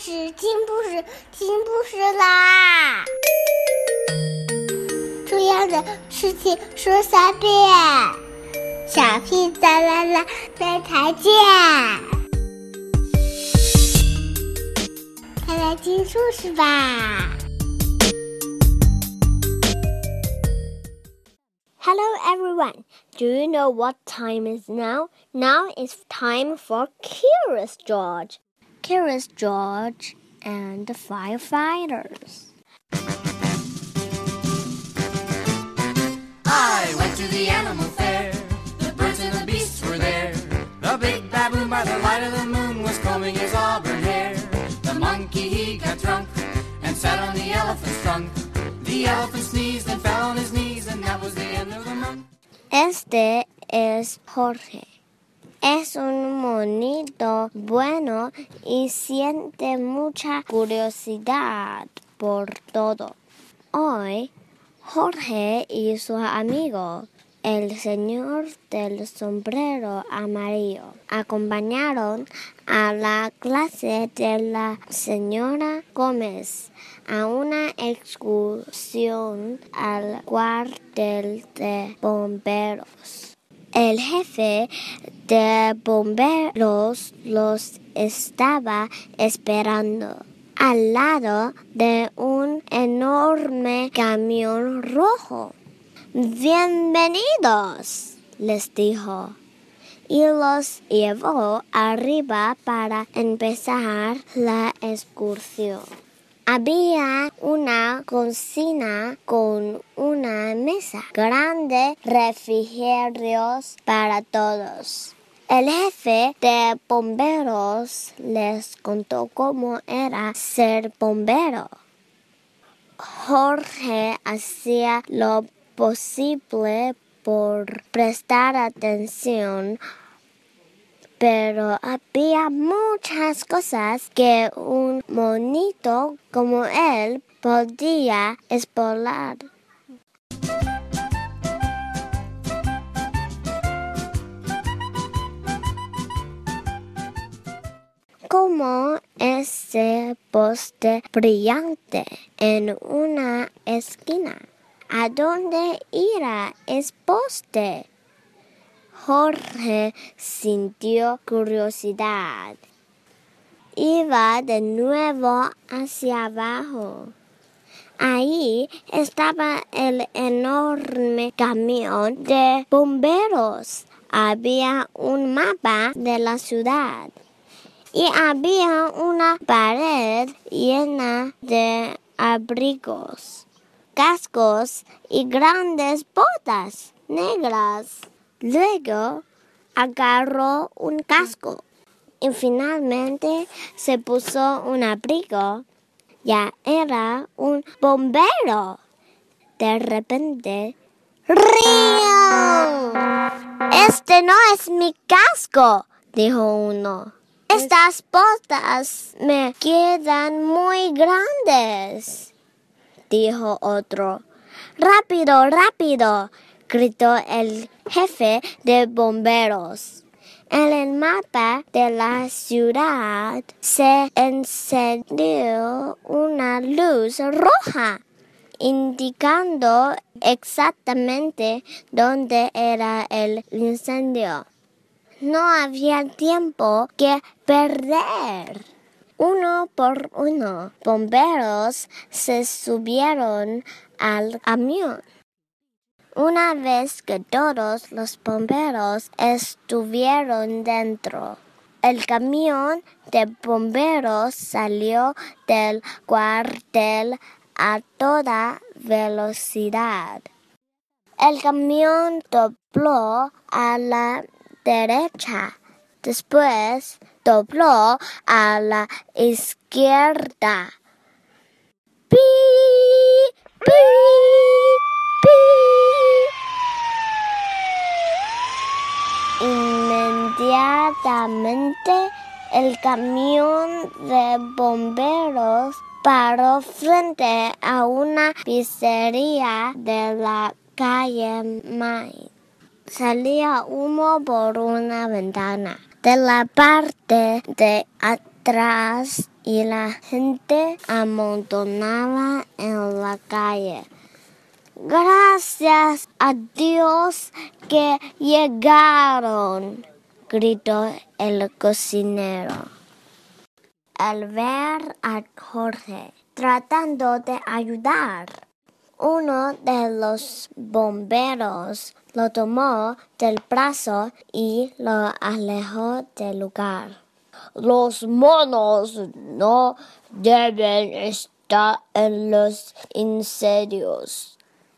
事，听故事，听故事啦！重要的事情说三遍，小屁哒啦啦，明天见！快来听故事吧！Hello everyone. Do you know what time is now? Now it's time for Curious George. Curious George and the firefighters. I went to the animal fair. The birds and the beasts were there. The big baboon by the light of the moon was combing his auburn hair. The monkey he got drunk and sat on the elephant's trunk. The elephant sneezed and fell on his knees, and that was the end of the month. Este es Jorge. Es un monito bueno y siente mucha curiosidad por todo. Hoy, Jorge y su amigo, el señor del sombrero amarillo, acompañaron a la clase de la señora Gómez a una excursión al cuartel de bomberos. El jefe de bomberos los estaba esperando al lado de un enorme camión rojo. Bienvenidos, les dijo, y los llevó arriba para empezar la excursión. Había una cocina con una mesa grande, refrigerios para todos. El jefe de bomberos les contó cómo era ser bombero. Jorge hacía lo posible por prestar atención pero había muchas cosas que un monito como él podía explorar. Como ese poste brillante en una esquina. ¿A dónde irá ese poste? Jorge sintió curiosidad. Iba de nuevo hacia abajo. Ahí estaba el enorme camión de bomberos. Había un mapa de la ciudad. Y había una pared llena de abrigos, cascos y grandes botas negras. Luego agarró un casco y finalmente se puso un abrigo. Ya era un bombero. De repente, ¡Río! Este no es mi casco, dijo uno. Estas botas me quedan muy grandes, dijo otro. Rápido, rápido, gritó el jefe de bomberos. En el mapa de la ciudad se encendió una luz roja, indicando exactamente dónde era el incendio. No había tiempo que perder. Uno por uno, bomberos se subieron al camión. Una vez que todos los bomberos estuvieron dentro, el camión de bomberos salió del cuartel a toda velocidad. El camión dobló a la derecha, después dobló a la izquierda. El camión de bomberos paró frente a una pizzería de la calle May. Salía humo por una ventana. De la parte de atrás y la gente amontonaba en la calle. Gracias a Dios que llegaron, gritó el cocinero. Al ver a Jorge tratando de ayudar, uno de los bomberos lo tomó del brazo y lo alejó del lugar. Los monos no deben estar en los incendios,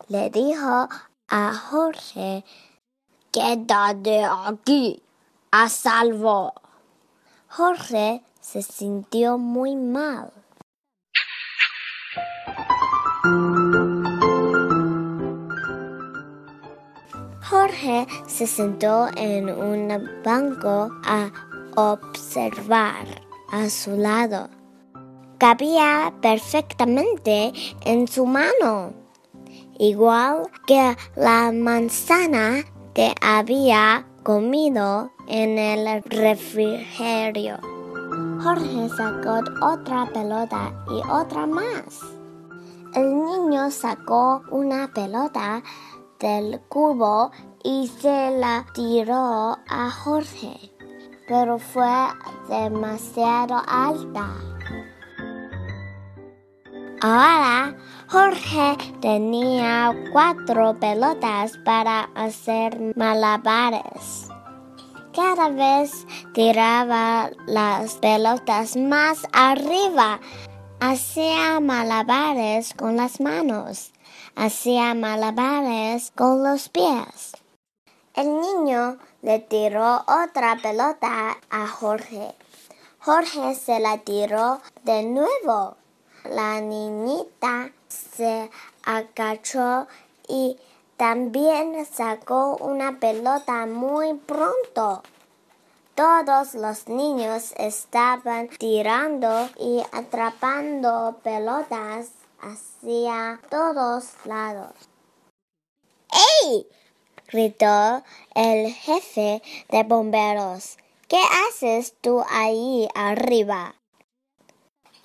le dijo a Jorge. Quédate aquí, a salvo. Jorge se sintió muy mal. Jorge se sentó en un banco a observar a su lado. Cabía perfectamente en su mano, igual que la manzana que había comido en el refrigerio. Jorge sacó otra pelota y otra más. El niño sacó una pelota del cubo y se la tiró a Jorge, pero fue demasiado alta. Ahora Jorge tenía cuatro pelotas para hacer malabares. Cada vez tiraba las pelotas más arriba. Hacía malabares con las manos. Hacía malabares con los pies. El niño le tiró otra pelota a Jorge. Jorge se la tiró de nuevo. La niñita se agachó y también sacó una pelota muy pronto. Todos los niños estaban tirando y atrapando pelotas hacia todos lados. ¡Ey! gritó el jefe de bomberos. ¿Qué haces tú ahí arriba?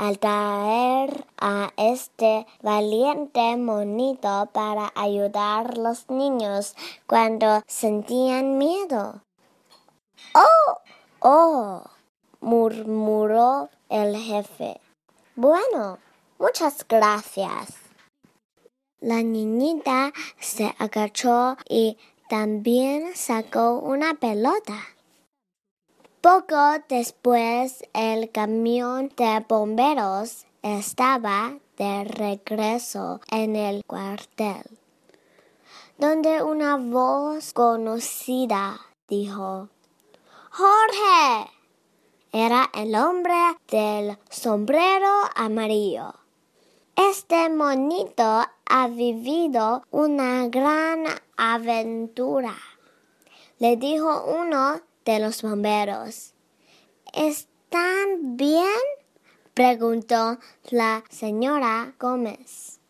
Al traer a este valiente monito para ayudar a los niños cuando sentían miedo. ¡Oh! ¡Oh! murmuró el jefe. Bueno, muchas gracias. La niñita se agachó y también sacó una pelota. Poco después el camión de bomberos estaba de regreso en el cuartel, donde una voz conocida dijo, Jorge. Era el hombre del sombrero amarillo. Este monito ha vivido una gran aventura, le dijo uno de los bomberos. ¿Están bien? preguntó la señora Gómez.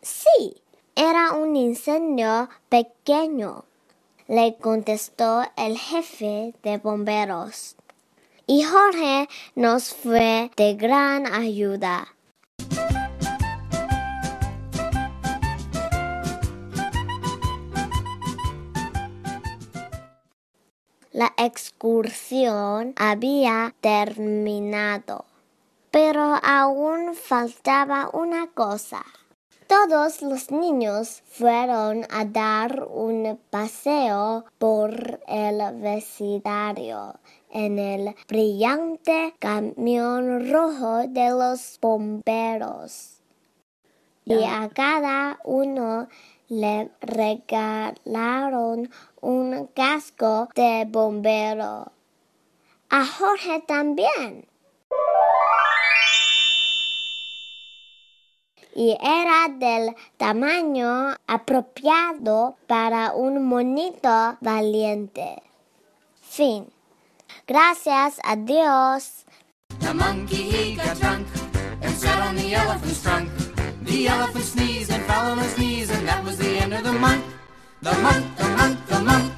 Sí, era un incendio pequeño, le contestó el jefe de bomberos. Y Jorge nos fue de gran ayuda. La excursión había terminado, pero aún faltaba una cosa. Todos los niños fueron a dar un paseo por el vecindario en el brillante camión rojo de los bomberos. Y a cada uno le regalaron un casco de bombero. A Jorge también. Y era del tamaño apropiado para un monito valiente. Fin. Gracias a Dios. The monkey he got drunk and sat on the elephant's. The elephant sneezed and fell on his knees, and that was the end of the month. The month, the month, the month.